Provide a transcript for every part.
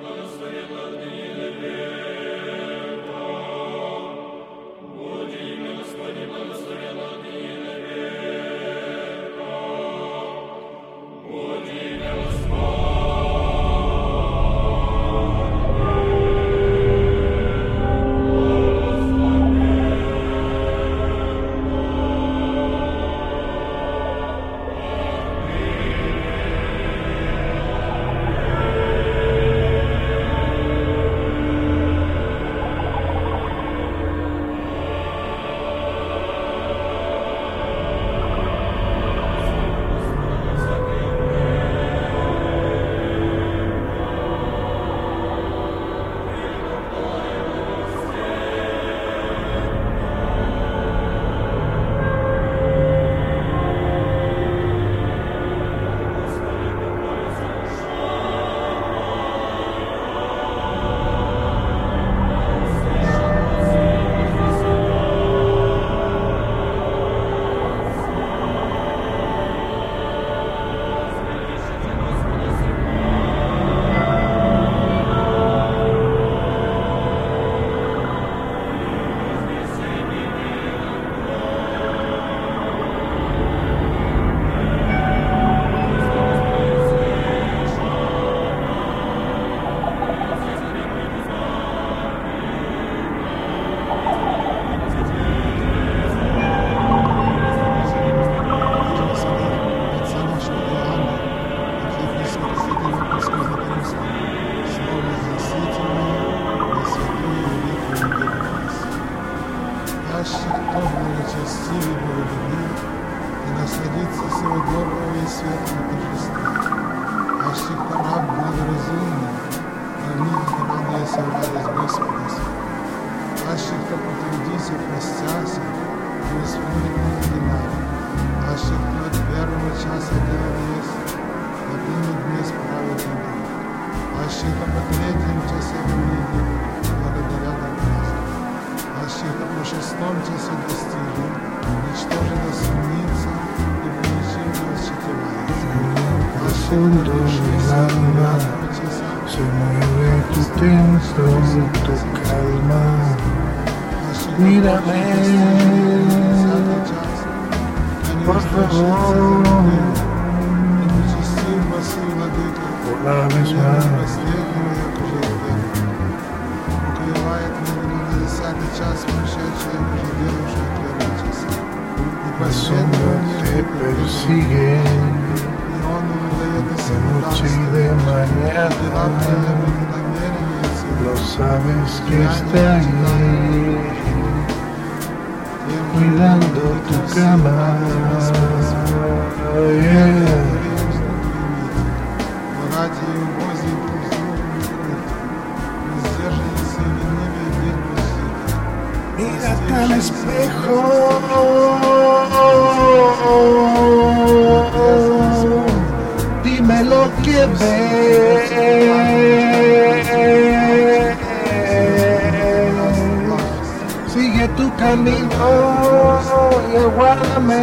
Господи, благослови, благослови, благослови, красивей было дня, И насладиться всего доброго и светлого торжества. Наш сектора благоразумный, но а в них наполняйся в радость Господа. Аще кто потрудится, простяся, и вспомнит на Аще а кто от первого часа дела есть, например, дни справит Аще кто по третьем часе Христом ті свідостілі, нічтожена сумніця і понижіння освітувалася. Вашим душі замна, se mueve tu tensión, tu calma. Mírame, por favor, una vez más. Трудный час прошедший persigue. И он не дает ночи y de. Lo sabes que está ahí, cuidando tu cama. mírate al espejo. Dime lo que ves. Sigue tu camino y aguárdame,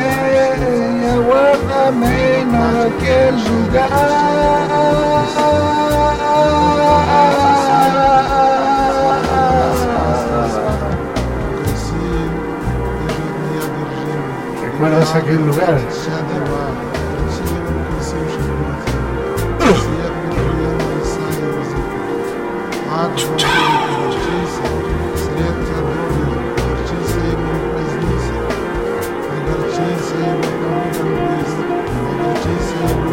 y aguárdame en aquel lugar. recuerdas aquel lugar.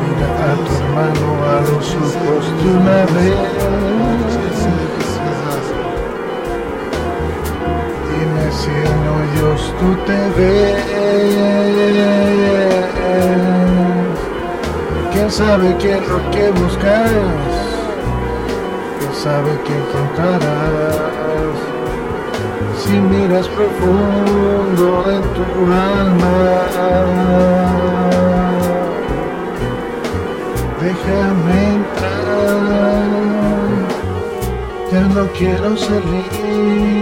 Mira a tu hermano a los ojos de una vez. tú te ves. ¿Quién sabe qué es lo que buscas? ¿Quién sabe qué encontrarás? Si miras profundo en tu alma, déjame entrar, ya no quiero salir.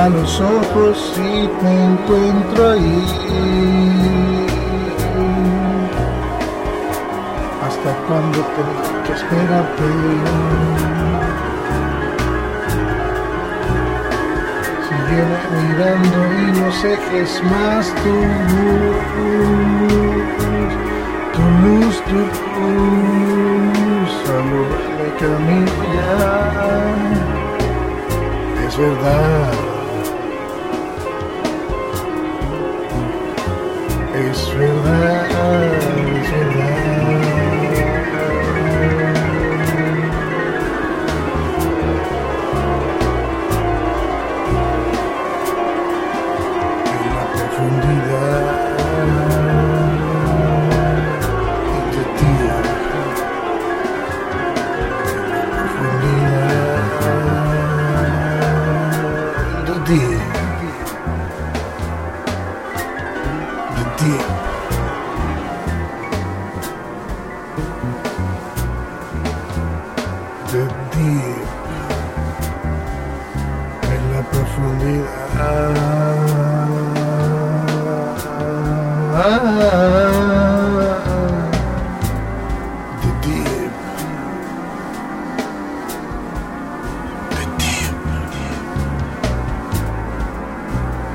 a los ojos y te encuentro ahí. Hasta cuando tengo que esperarte. Sígueme mirando y no sé qué es más tu luz, tu luz, tu luz, salúdame camino ya es verdad.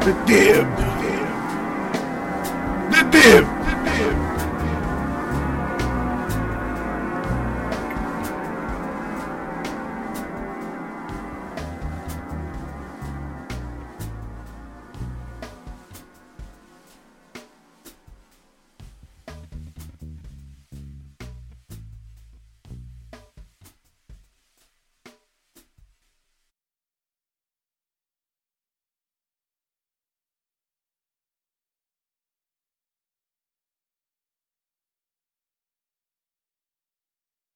the dib.